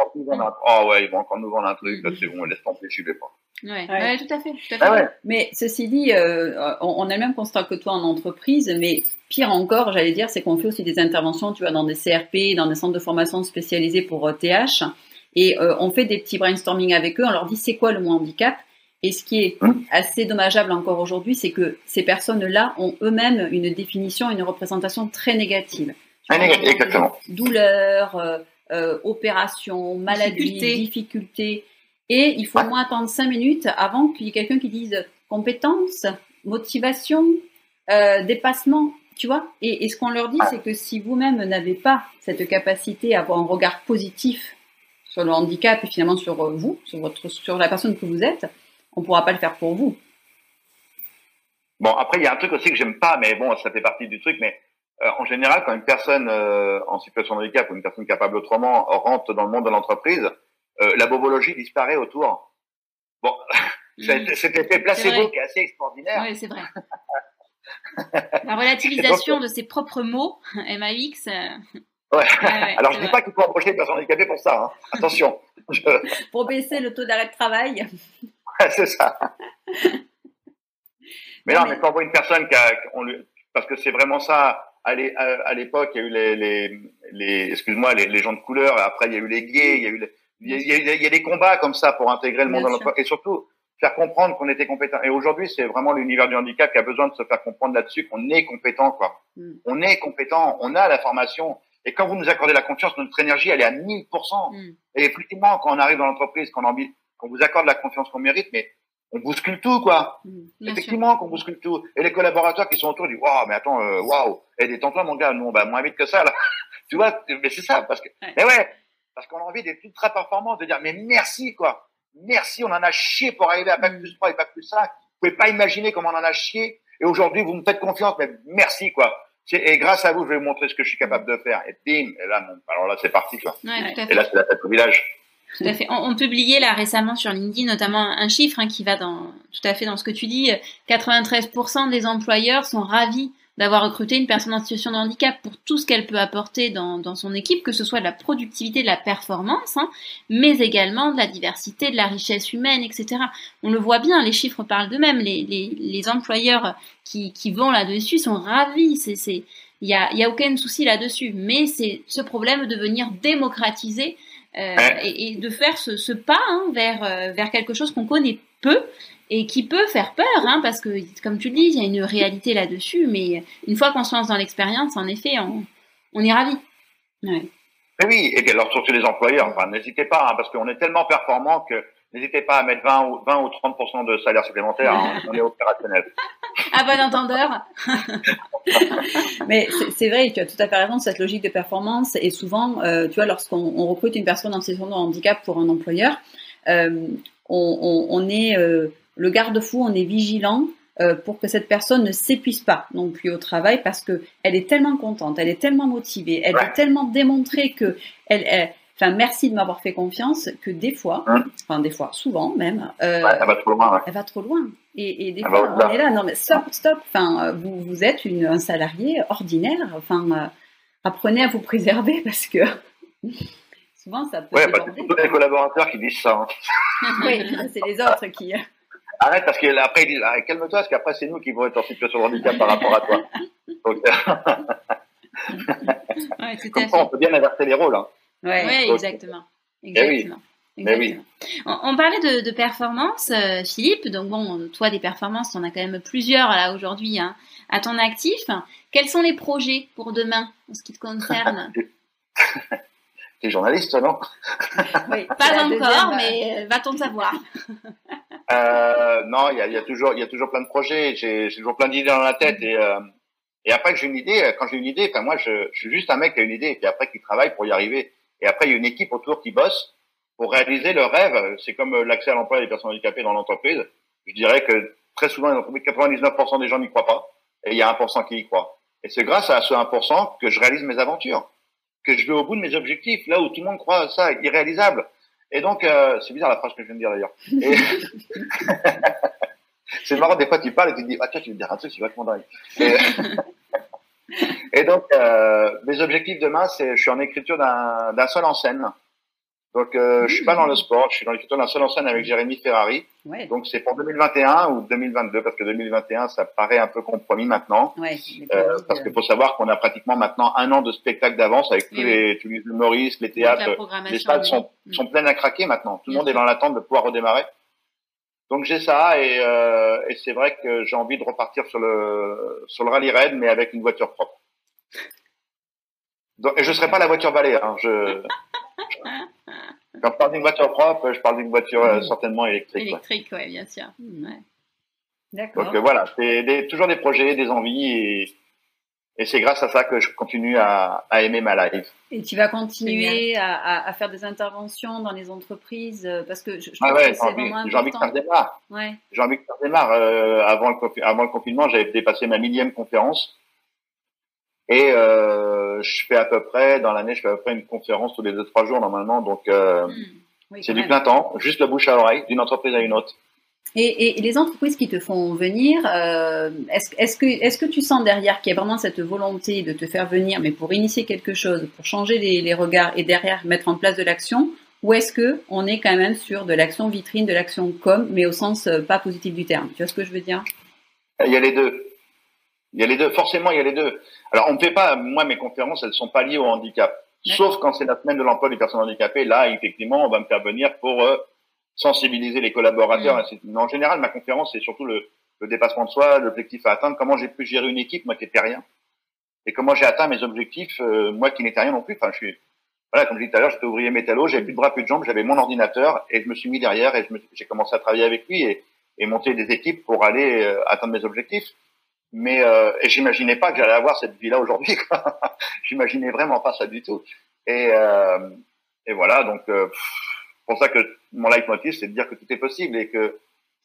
Oh ouais, ils vont encore nous vendre un truc, là, c'est bon, laisse tomber, je vais pas. Ouais, ouais. tout à fait. Tout à ah fait. Mais ceci dit, euh, on, a le même constat que toi en entreprise, mais pire encore, j'allais dire, c'est qu'on fait aussi des interventions, tu vois, dans des CRP, dans des centres de formation spécialisés pour TH, euh, et euh, on fait des petits brainstorming avec eux, on leur dit c'est quoi le mot handicap, et ce qui est hum. assez dommageable encore aujourd'hui, c'est que ces personnes-là ont eux-mêmes une définition, une représentation très négative. Exactement. Douleur, euh, euh, opération, maladie, difficulté. Et il faut au moins attendre cinq minutes avant qu'il y ait quelqu'un qui dise compétence, motivation, euh, dépassement, tu vois. Et, ce qu'on leur dit, c'est que si vous-même n'avez pas cette capacité à avoir un regard positif sur le handicap et finalement sur vous, sur, votre, sur la personne que vous êtes, on ne pourra pas le faire pour vous. Bon, après, il y a un truc aussi que j'aime pas, mais bon, ça fait partie du truc, mais en général, quand une personne euh, en situation de handicap ou une personne capable autrement rentre dans le monde de l'entreprise, euh, la bobologie disparaît autour. Bon, cet effet placebo qui est assez extraordinaire. Oui, c'est vrai. la relativisation de ses propres mots, MAX. Ouais. Alors, je dis pas qu'il faut approcher une personne handicapée pour ça. Hein. Attention. pour baisser le taux d'arrêt de travail. c'est ça. Mais non, mais, quand on voit une personne qui a, on lui, parce que c'est vraiment ça, à l'époque, il y a eu les, les, les excuse-moi, les, les, gens de couleur. Après, il y a eu les gays. Il y a eu, il, y a, il y a des combats comme ça pour intégrer le monde dans l'emploi et surtout faire comprendre qu'on était compétent. Et aujourd'hui, c'est vraiment l'univers du handicap qui a besoin de se faire comprendre là-dessus qu'on est compétent, quoi. Mm. On est compétent, on a la formation. Et quand vous nous accordez la confiance, notre énergie, elle est à 1000%. Mm. Et effectivement, quand on arrive dans l'entreprise, qu'on qu'on vous accorde la confiance qu'on mérite, mais on bouscule tout, quoi. Mm, Effectivement, qu'on bouscule tout. Et les collaborateurs qui sont autour disent, waouh, mais attends, euh, waouh, et détends-toi, mon gars, nous, on va moins vite que ça, là. tu vois, mais c'est ça, parce que, mais ouais, parce qu'on a envie d'être ultra performants, de dire, mais merci, quoi. Merci, on en a chié pour arriver à Bac mm. plus 3 et Bac plus 5. Vous pouvez pas imaginer comment on en a chié. Et aujourd'hui, vous me faites confiance, mais merci, quoi. Et grâce à vous, je vais vous montrer ce que je suis capable de faire. Et bim, et là, alors là, c'est parti, quoi. et là, c'est la tête au village. Tout à fait. On, publiait là récemment sur LinkedIn notamment un chiffre hein, qui va dans tout à fait dans ce que tu dis. 93% des employeurs sont ravis d'avoir recruté une personne en situation de handicap pour tout ce qu'elle peut apporter dans, dans, son équipe, que ce soit de la productivité, de la performance, hein, mais également de la diversité, de la richesse humaine, etc. On le voit bien, les chiffres parlent d'eux-mêmes. Les, les, les, employeurs qui, qui vont là-dessus sont ravis. Il y a, y a aucun souci là-dessus. Mais c'est ce problème de venir démocratiser euh, et, de faire ce, ce pas hein, vers, euh, vers quelque chose qu'on connaît peu et qui peut faire peur, hein, parce que, comme tu le dis, il y a une réalité là-dessus, mais une fois qu'on se lance dans l'expérience, en effet, on, on est ravi. Ouais. oui, et puis alors surtout les employeurs, enfin, n'hésitez pas, hein, parce qu'on est tellement performant que N'hésitez pas à mettre 20 ou, 20 ou 30% de salaire supplémentaire, hein, on est opérationnel. à bon entendeur. Mais c'est vrai, tu as tout à fait raison, cette logique de performance. Et souvent, euh, tu vois, lorsqu'on recrute une personne en situation de handicap pour un employeur, euh, on, on, on, est euh, le garde-fou, on est vigilant euh, pour que cette personne ne s'épuise pas non plus au travail parce que elle est tellement contente, elle est tellement motivée, elle ouais. tellement démontré que elle, elle Enfin, merci de m'avoir fait confiance que des fois, hein enfin des fois, souvent même, euh, elle va trop loin. Elle va trop loin. Et, et des fois, on est là, non mais stop, stop. Enfin, euh, vous, vous êtes une, un salarié ordinaire. Enfin, euh, apprenez à vous préserver parce que souvent ça peut. Ouais, bah, c'est tous les collaborateurs qui disent ça. Hein. oui, c'est les autres qui. Arrête parce qu'après ils disent ah, calme-toi parce qu'après c'est nous qui vont être en situation de handicap par rapport à toi. Donc, ouais, Comme ça, on peut bien inverser les rôles. Hein. Oui, exactement. Exactement. Oui. On, parlait de, de performance, euh, Philippe. Donc bon, toi des performances, on a quand même plusieurs là aujourd'hui hein, à ton actif. Quels sont les projets pour demain en ce qui te concerne T'es journaliste, non Oui, pas encore, mais euh, va-t-on savoir euh, Non, il y a, y a, toujours, il y a toujours plein de projets. J'ai toujours plein d'idées dans la tête et euh, et après que j'ai une idée, quand j'ai une idée, enfin moi je, je, suis juste un mec qui a une idée et puis après qui travaille pour y arriver. Et après, il y a une équipe autour qui bosse pour réaliser le rêve. C'est comme l'accès à l'emploi des personnes handicapées dans l'entreprise. Je dirais que très souvent, 99% des gens n'y croient pas. Et il y a 1% qui y croient. Et c'est grâce à ce 1% que je réalise mes aventures, que je vais au bout de mes objectifs, là où tout le monde croit ça irréalisable. Et donc, euh, c'est bizarre la phrase que je viens de dire d'ailleurs. c'est marrant, des fois tu parles et tu te dis, ah tiens, tu veux dire un truc, c'est vachement dingue. Et, et donc, euh, mes objectifs demain, c'est, je suis en écriture d'un seul en scène. Donc, euh, je suis pas dans le sport, je suis dans l'écriture d'un seul en scène avec Jérémy Ferrari. Ouais. Donc, c'est pour 2021 ou 2022, parce que 2021, ça paraît un peu compromis maintenant. Ouais, euh, parce qu'il faut savoir qu'on a pratiquement maintenant un an de spectacle d'avance avec tous, les, tous les humoristes, les théâtres. Les stades sont, sont pleins à craquer maintenant. Tout le monde est dans l'attente de pouvoir redémarrer. Donc j'ai ça et, euh, et c'est vrai que j'ai envie de repartir sur le sur le rallye raid mais avec une voiture propre. Donc, et je serai pas la voiture balai. Hein, je, quand je parle d'une voiture propre, je parle d'une voiture euh, certainement électrique. Électrique, oui, bien sûr. Ouais. D'accord. Donc euh, voilà, c'est des, toujours des projets, des envies et, et c'est grâce à ça que je continue à, à aimer ma life. Et tu vas continuer à, à, faire des interventions dans les entreprises euh, parce que je, je ah ouais, j'ai envie, que ça redémarre. Ouais. J'ai envie que ça redémarre. Euh, avant, le, avant le confinement, j'avais dépassé ma millième conférence. Et euh, je fais à peu près, dans l'année, je fais à peu près une conférence tous les deux, trois jours normalement. Donc, euh, hmm. c'est du plein temps, juste la bouche à oreille, d'une entreprise à une autre. Et, et, les entreprises qui te font venir, euh, est-ce est que, est que tu sens derrière qu'il y a vraiment cette volonté de te faire venir, mais pour initier quelque chose, pour changer les, les regards et derrière mettre en place de l'action? Ou est-ce que on est quand même sur de l'action vitrine, de l'action com, mais au sens euh, pas positif du terme? Tu vois ce que je veux dire? Il y a les deux. Il y a les deux. Forcément, il y a les deux. Alors, on ne fait pas. Moi, mes conférences, elles sont pas liées au handicap. Sauf quand c'est la semaine de l'emploi des personnes handicapées. Là, effectivement, on va me faire venir pour euh, sensibiliser les collaborateurs. Mais en général, ma conférence, c'est surtout le, le, dépassement de soi, l'objectif à atteindre, comment j'ai pu gérer une équipe, moi qui n'étais rien, et comment j'ai atteint mes objectifs, euh, moi qui n'étais rien non plus. Enfin, je suis, voilà, comme je disais tout à l'heure, j'étais ouvrier métallo, j'avais plus de bras, plus de jambes, j'avais mon ordinateur, et je me suis mis derrière et j'ai commencé à travailler avec lui et, et monter des équipes pour aller euh, atteindre mes objectifs. Mais euh, et j'imaginais pas que j'allais avoir cette vie-là aujourd'hui. j'imaginais vraiment pas ça du tout. Et, euh, et voilà, donc euh, pour ça que mon leitmotiv, c'est de dire que tout est possible et que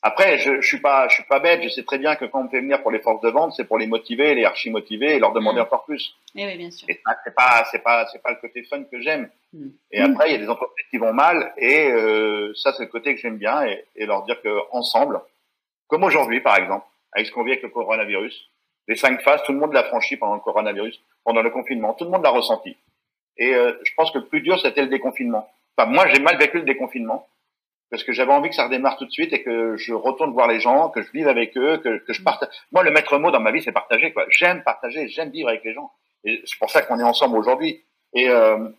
après, je, je suis pas, je suis pas bête. Je sais très bien que quand on me fait venir pour les forces de vente, c'est pour les motiver, les archi motiver et leur demander mmh. encore plus. Et oui, bien sûr. Et c'est pas, c'est pas, c'est pas le côté fun que j'aime. Mmh. Et après, il y a des entreprises qui vont mal et euh, ça, c'est le côté que j'aime bien et, et, leur dire que ensemble, comme aujourd'hui par exemple, avec ce qu'on vit avec le coronavirus, les cinq phases, tout le monde l'a franchi pendant le coronavirus, pendant le confinement, tout le monde l'a ressenti. Et euh, je pense que le plus dur, c'était le déconfinement. Enfin, moi, j'ai mal vécu le déconfinement parce que j'avais envie que ça redémarre tout de suite et que je retourne voir les gens, que je vive avec eux, que, que je partage. Moi, le maître mot dans ma vie, c'est partager. Quoi. J'aime partager, j'aime vivre avec les gens. Et c'est pour ça qu'on est ensemble aujourd'hui. Et euh,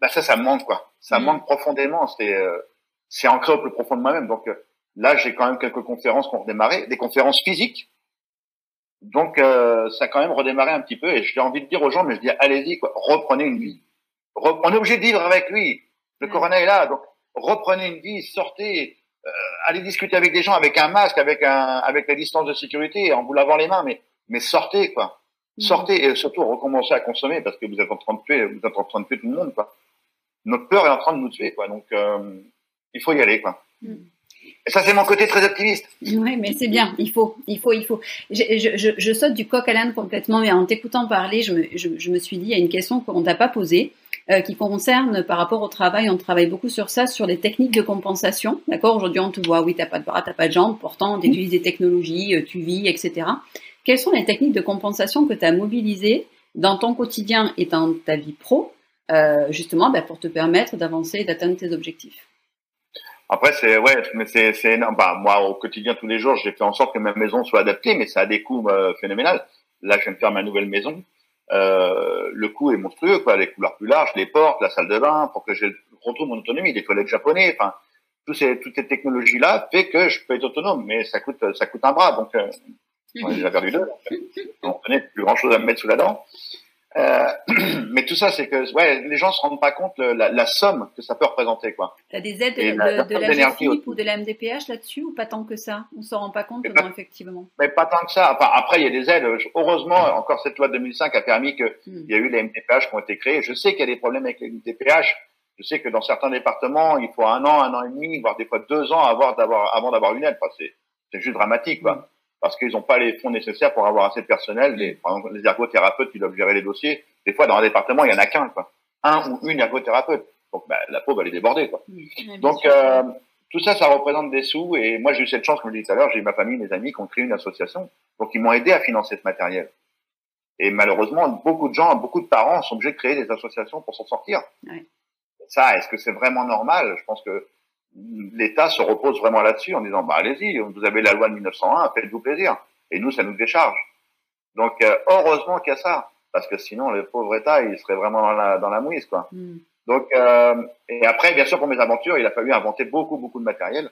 bah ça, ça me manque, quoi. Ça me mmh. manque profondément. C'est euh, c'est ancré au plus profond de moi-même. Donc euh, là, j'ai quand même quelques conférences qui ont redémarré, des conférences physiques. Donc euh, ça a quand même redémarré un petit peu. Et j'ai envie de dire aux gens, mais je dis allez-y, quoi. reprenez une vie. on est obligé de vivre avec lui. Le mmh. corona est là, donc reprenez une vie, sortez, euh, allez discuter avec des gens avec un masque, avec un, avec la distance de sécurité, en vous lavant les mains, mais, mais sortez quoi. Mm. Sortez et surtout recommencez à consommer parce que vous êtes en train de tuer, vous êtes en train de tuer tout le monde quoi. Notre peur est en train de nous tuer quoi. Donc euh, il faut y aller quoi. Mm. Ça, c'est mon côté très optimiste. Oui, mais c'est bien. Il faut, il faut, il faut. Je, je, je, saute du coq à l'âne complètement, mais en t'écoutant parler, je me, je, me suis dit, il y a une question qu'on t'a pas posée. Euh, qui concerne par rapport au travail, on travaille beaucoup sur ça, sur les techniques de compensation. D'accord? Aujourd'hui, on te voit, oui, t'as pas de bras, t'as pas de jambes, pourtant, tu utilises des technologies, euh, tu vis, etc. Quelles sont les techniques de compensation que tu as mobilisées dans ton quotidien et dans ta vie pro, euh, justement, ben, pour te permettre d'avancer et d'atteindre tes objectifs? Après, c'est ouais, mais c'est c'est énorme. Bah, moi, au quotidien, tous les jours, j'ai fait en sorte que ma maison soit adaptée, mais ça a des coûts euh, phénoménaux. Là, je viens de faire ma nouvelle maison. Euh, le coût est monstrueux, quoi. Les couleurs plus larges, les portes, la salle de bain, pour que je retrouve mon autonomie, les collègues japonais, enfin, toutes ces, toutes ces technologies-là fait que je peux être autonome, mais ça coûte, ça coûte un bras, donc, euh, on a déjà perdu deux. On connaît plus grand chose à me mettre sous la dent. Euh, mais tout ça, c'est que ouais, les gens se rendent pas compte la, la, somme que ça peut représenter, quoi. T'as des aides de, la, de, la GFIP ou de la MDPH là-dessus ou pas tant que ça? On s'en rend pas compte, non, effectivement. Mais pas tant que ça. Enfin, après, il y a des aides. Heureusement, encore cette loi de 2005 a permis qu'il hmm. y a eu les MDPH qui ont été créés. Je sais qu'il y a des problèmes avec les MDPH. Je sais que dans certains départements, il faut un an, un an et demi, voire des fois deux ans avant d'avoir, avant d'avoir une aide. Enfin, c'est, c'est juste dramatique, quoi. Hmm. Parce qu'ils n'ont pas les fonds nécessaires pour avoir assez de personnel. Les, par exemple, les ergothérapeutes qui doivent gérer les dossiers, des fois dans un département, il y en a qu'un, quoi. Un ou une ergothérapeute. Donc bah, la pauvre, elle est débordée. Quoi. Donc euh, tout ça, ça représente des sous. Et moi, j'ai eu cette chance, comme je disais tout à l'heure, j'ai ma famille, mes amis qui ont créé une association. Donc ils m'ont aidé à financer ce matériel. Et malheureusement, beaucoup de gens, beaucoup de parents sont obligés de créer des associations pour s'en sortir. Ça, est-ce que c'est vraiment normal? Je pense que l'État se repose vraiment là-dessus en disant bah allez-y, vous avez la loi de 1901, faites-vous plaisir. Et nous, ça nous décharge. Donc euh, heureusement qu'il y a ça, parce que sinon le pauvre État, il serait vraiment dans la dans la mouise quoi. Mm. Donc euh, et après, bien sûr, pour mes aventures, il a fallu inventer beaucoup beaucoup de matériel.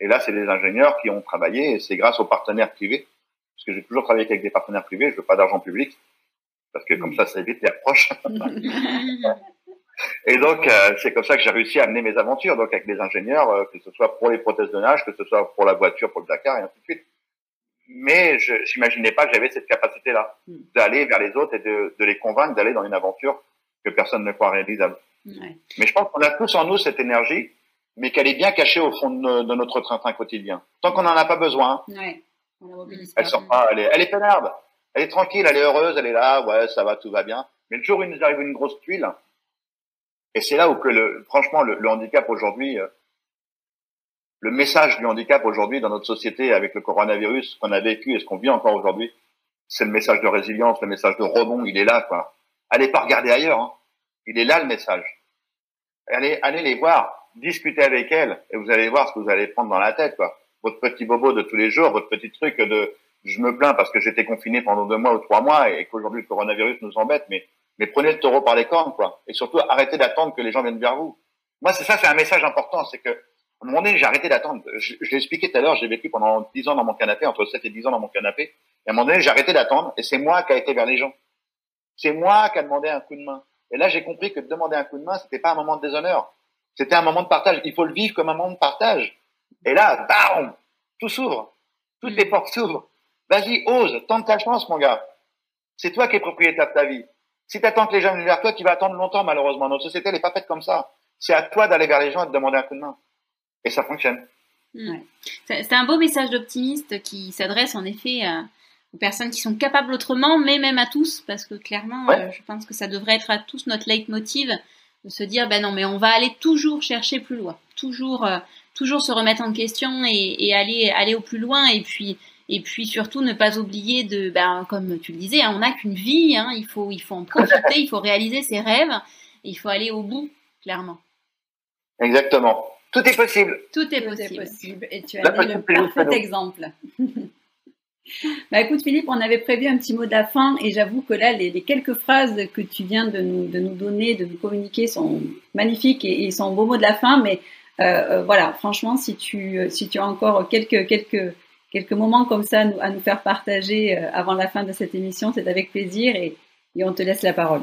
Et là, c'est des ingénieurs qui ont travaillé, et c'est grâce aux partenaires privés, parce que j'ai toujours travaillé avec des partenaires privés. Je veux pas d'argent public, parce que comme mm. ça, ça évite les approches. Et donc, euh, c'est comme ça que j'ai réussi à amener mes aventures, donc avec des ingénieurs, euh, que ce soit pour les prothèses de nage, que ce soit pour la voiture, pour le Dakar, et ainsi de suite. Mais je n'imaginais pas que j'avais cette capacité-là, hmm. d'aller vers les autres et de, de les convaincre d'aller dans une aventure que personne ne croit réalisable. Ouais. Mais je pense qu'on a tous en nous cette énergie, mais qu'elle est bien cachée au fond de, de notre train-train quotidien. Tant qu'on n'en a pas besoin, ouais. elle sort pas, elle est, elle est pénarde, elle est tranquille, elle est heureuse, elle est là, ouais, ça va, tout va bien. Mais le jour où il nous arrive une grosse tuile, et c'est là où que le, franchement, le, handicap aujourd'hui, euh, le message du handicap aujourd'hui dans notre société avec le coronavirus qu'on a vécu et ce qu'on vit encore aujourd'hui, c'est le message de résilience, le message de rebond, il est là, quoi. Allez pas regarder ailleurs, hein. il est là le message. Allez, allez les voir, discutez avec elles, et vous allez voir ce que vous allez prendre dans la tête, quoi. Votre petit bobo de tous les jours, votre petit truc de, je me plains parce que j'étais confiné pendant deux mois ou trois mois et qu'aujourd'hui le coronavirus nous embête, mais mais prenez le taureau par les cornes, quoi. Et surtout, arrêtez d'attendre que les gens viennent vers vous. Moi, c'est ça, c'est un message important, c'est que, à un moment donné, j'ai arrêté d'attendre. Je, je l'ai expliqué tout à l'heure, j'ai vécu pendant 10 ans dans mon canapé, entre 7 et 10 ans dans mon canapé. Et à un moment donné, j'ai arrêté d'attendre, et c'est moi qui a été vers les gens. C'est moi qui a demandé un coup de main. Et là, j'ai compris que demander un coup de main, c'était pas un moment de déshonneur. C'était un moment de partage. Il faut le vivre comme un moment de partage. Et là, bam, tout s'ouvre. Toutes les portes s'ouvrent. Vas-y, ose, tente ta chance, mon gars. C'est toi qui es propriétaire de ta vie. Si tu attends que les gens viennent vers toi, tu vas attendre longtemps, malheureusement. Notre société, n'est pas faite comme ça. C'est à toi d'aller vers les gens et de demander un coup de main. Et ça fonctionne. C'est un beau message d'optimiste qui s'adresse en effet aux personnes qui sont capables autrement, mais même à tous, parce que clairement, euh, je pense que ça devrait être à tous notre leitmotiv de se dire, ben non, mais on va aller toujours chercher plus loin, toujours, euh, toujours se remettre en question et, et, aller, aller au plus loin, et puis et puis surtout ne pas oublier de, ben, comme tu le disais, hein, on n'a qu'une vie, hein, il, faut, il faut en profiter, il faut réaliser ses rêves, et il faut aller au bout, clairement. Exactement. Tout est possible. Tout est possible. Et tu as mis le parfait exemple. bah écoute Philippe, on avait prévu un petit mot de la fin et j'avoue que là, les, quelques phrases que tu viens de nous, de nous donner, de nous communiquer sont magnifiques et, et sont beaux mots de la fin. Mais euh, euh, voilà, franchement, si tu, si tu as encore quelques, quelques, quelques moments comme ça à nous, faire partager euh, avant la fin de cette émission, c'est avec plaisir et, on te laisse la parole.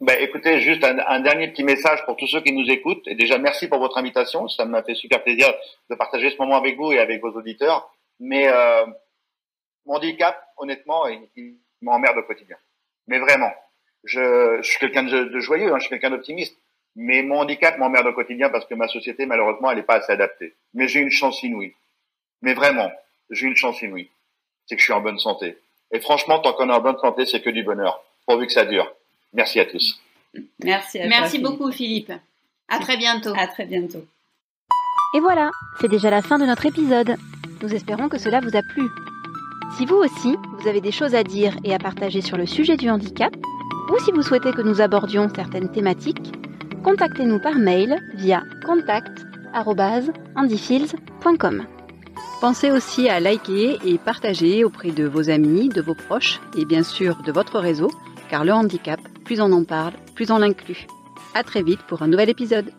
Ben, écoutez, juste un, dernier petit message pour tous ceux qui nous écoutent. Et déjà, merci pour votre invitation. Ça m'a fait super plaisir de partager ce moment avec vous et avec vos auditeurs. Mais euh, mon handicap, honnêtement, il, m'emmerde au quotidien. Mais vraiment, je, suis quelqu'un de, joyeux, hein, je suis quelqu'un d'optimiste. Mais mon handicap m'emmerde au quotidien parce que ma société, malheureusement, elle n'est pas assez adaptée. Mais j'ai une chance inouïe. Mais vraiment, j'ai une chance inouïe. C'est que je suis en bonne santé. Et franchement, tant qu'on est en bonne santé, c'est que du bonheur. Pourvu que ça dure. Merci à tous. Merci à Merci beaucoup, Philippe. À très bientôt. À très bientôt. Et voilà, c'est déjà la fin de notre épisode. Nous espérons que cela vous a plu. Si vous aussi, vous avez des choses à dire et à partager sur le sujet du handicap, ou si vous souhaitez que nous abordions certaines thématiques, contactez-nous par mail via contact@andyfields.com. Pensez aussi à liker et partager auprès de vos amis, de vos proches et bien sûr de votre réseau, car le handicap, plus on en parle, plus on l'inclut. À très vite pour un nouvel épisode.